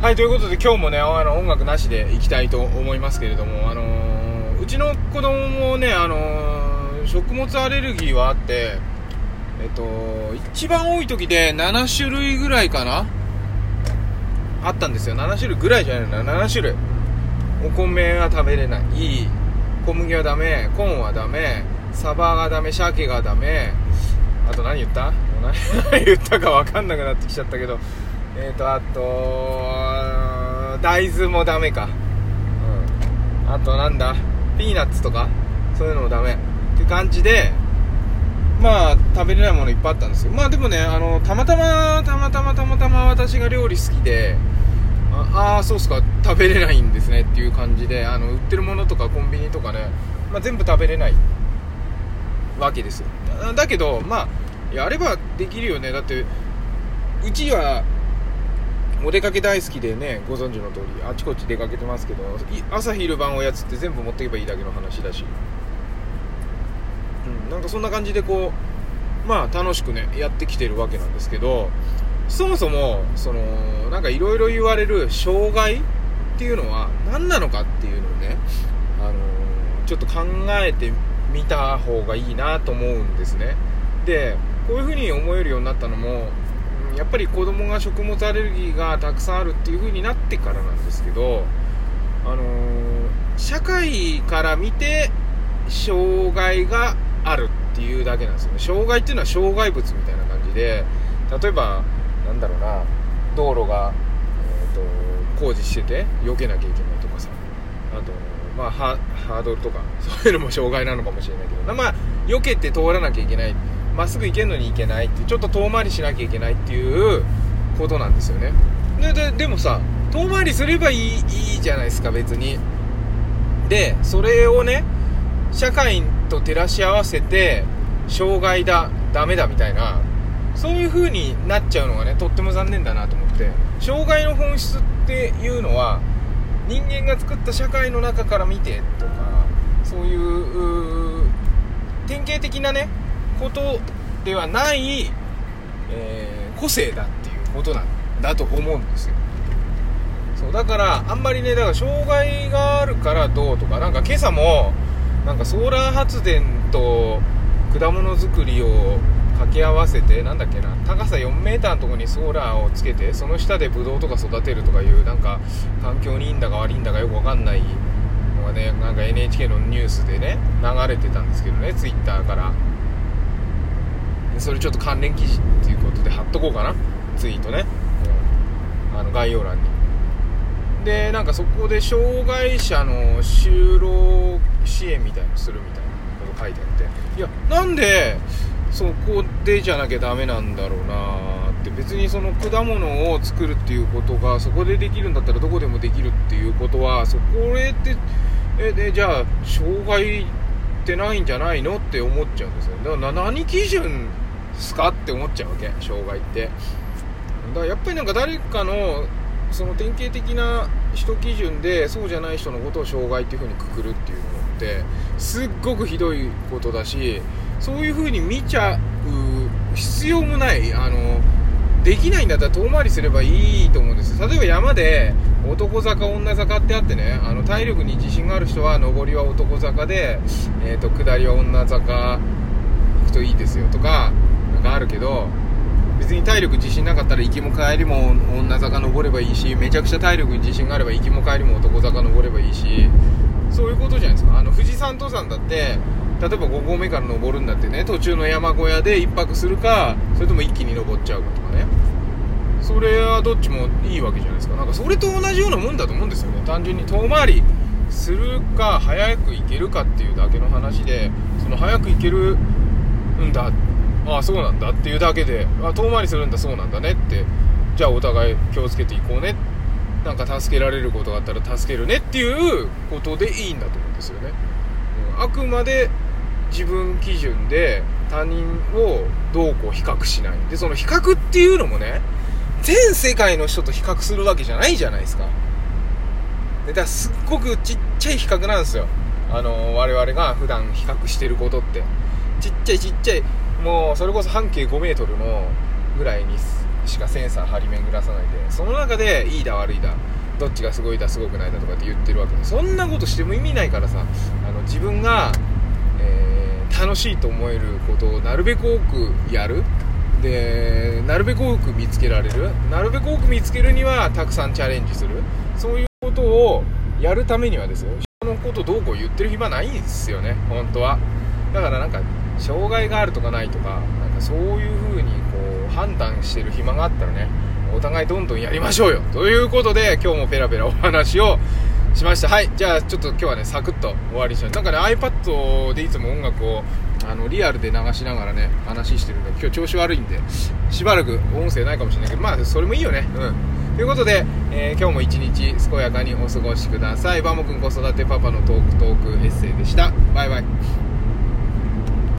はいということで今日もねあの音楽なしでいきたいと思いますけれどもあのーうちの子供もねあのー食物アレルギーはあってえっと一番多い時で7種類ぐらいかなあったんですよ。7種類ぐらいじゃないな7種類。お米は食べれない。小麦はダメコーンはダメサバがダメ鮭がダメ。あと何言った？何言ったか分かんなくなってきちゃったけど。えっ、とあと大豆もダメか。うん。あとなんだ？ピーナッツとか？そういうのもダメ。って感じでまあ食べれないものいっぱいあったんですよ。まあでもねあのたまたまたまたまたまたま私が料理好きでああそうっすか。食べれないんですね。っていう感じであの売ってるものとかコンビニとかね、まあ、全部食べれないわけですよ。だけどまあやればできるよね。だってうちはお出かけ大好きでねご存知の通りあちこち出かけてますけど朝昼晩おやつって全部持っていけばいいだけの話だし。うん、なんかそんな感じでこうまあ楽しくねやってきてるわけなんですけどそもそもそのなんかいろいろ言われる障害っていうのは何なのかっていうのをね、あのーちょっと考えてみた方がいいなと思うんですね。でこういうふうに思えるようになったのもやっぱり子供が食物アレルギーがたくさんあるっていう風になってからなんですけどあの社会から見て障害があるっていうだけなんですよね。障害っていうのは障害物みたいな感じで例えばなんだろうな道路が、えー、と工事してて避けなきゃいけないとかさあとまあハードルとかそういうのも障害なのかもしれないけどまあ避けて通らなきゃいけない。まっすぐ行けるのに行けないってちょっと遠回りしなきゃいけないっていうことなんですよね。ででもさ遠回りすればいいいいじゃないですか別に。でそれをね社会と照らし合わせて障害だダメだみたいなそういう風になっちゃうのがねとっても残念だなと思って。障害の本質っていうのは人間が作った社会の中から見てとかそういう典型的なねことではない、えー個性だっていうことなんだと思うんですよ。そうだからあんまりねだから障害があるからどうとかなんか今朝もなんかソーラー発電と果物作りを掛け合わせてなんだっけな高さ 4m のとこにソーラーをつけてその下でブドウとか育てるとかいうなんか環境にいいんだか悪いんだかよくわかんないのがねなんか NHK のニュースでね流れてたんですけどねツイッターから。それちょっと関連記事っていうことで貼っとこうかな。ツイートね、うん。あの概要欄に。でなんかそこで障害者の就労支援みたいのするみたいなこと書いてあって。いやなんでそこでじゃなきゃダメなんだろうなって。別にその果物を作るっていうことがそこでできるんだったらどこでもできるっていうことはそこへってえでじゃあ障害ってないんじゃないのって思っちゃうんですよ。だから何基準すか？って思っちゃうわけ障害って。だからやっぱりなんか誰かのその典型的な人基準でそうじゃない人のことを障害っていう風にくくるっていうのってすっごくひどいことだしそういう風に見ちゃう必要もないあのできないんだったら遠回りすればいいと思うんです例えば山で男坂女坂ってあってねあの体力に自信がある人は上りは男坂で、えー、と下りは女坂行くといいですよとかなんかあるけど別に体力自信なかったら行きも帰りも女坂登ればいいしめちゃくちゃ体力に自信があれば行きも帰りも男坂登ればいいしそういうことじゃないですか。あの富士山登山だって例えば5合目から登るんだってね途中の山小屋で1泊するかそれとも一気に登っちゃうかとかね。それはどっちもいいわけじゃないですか。なんかそれと同じようなもんだと思うんですよね。単純に遠回りするか早く行けるかっていうだけの話でその早く行けるんだああそうなんだっていうだけであ遠回りするんだそうなんだねってじゃあお互い気をつけていこうねなんか助けられることがあったら助けるねっていうことでいいんだと思うんですよね、うんあくまで自分基準で他人をどうこう比較しない。でその比較っていうのもね全世界の人と比較するわけじゃないじゃないですか。でだからすっごくちっちゃい比較なんですよ。あの我々が普段比較してることって。ちっちゃいちっちゃいもうそれこそ半径5メートルのぐらいにしかセンサー張り巡らさないでその中でいいだ悪いだどっちがすごいだすごくないだとかって言ってるわけでそんなことしても意味ないからさあの自分が、えー、楽しいと思えることをなるべく多くやる。でなるべく多く見つけられる。なるべく多く見つけるにはたくさんチャレンジする。そういうことをやるためにはですよ。人のことどうこう言ってる暇ないんですよね本当は。だからなんか障害があるとかないとかなんかそういう風にこう判断してる暇があったらねお互いどんどんやりましょうよ。ということで今日もペラペラお話をしました。はいじゃあちょっと今日はねサクッと終わりにしますなんかね iPad でいつも音楽をあのリアルで流しながらね話してるんで今日調子悪いんでしばらく音声ないかもしれないけどまあそれもいいよね。うん。ということで、えー、今日も一日健やかにお過ごしください。バモくん子育てパパのトークトークエッセイでした。バイバイ。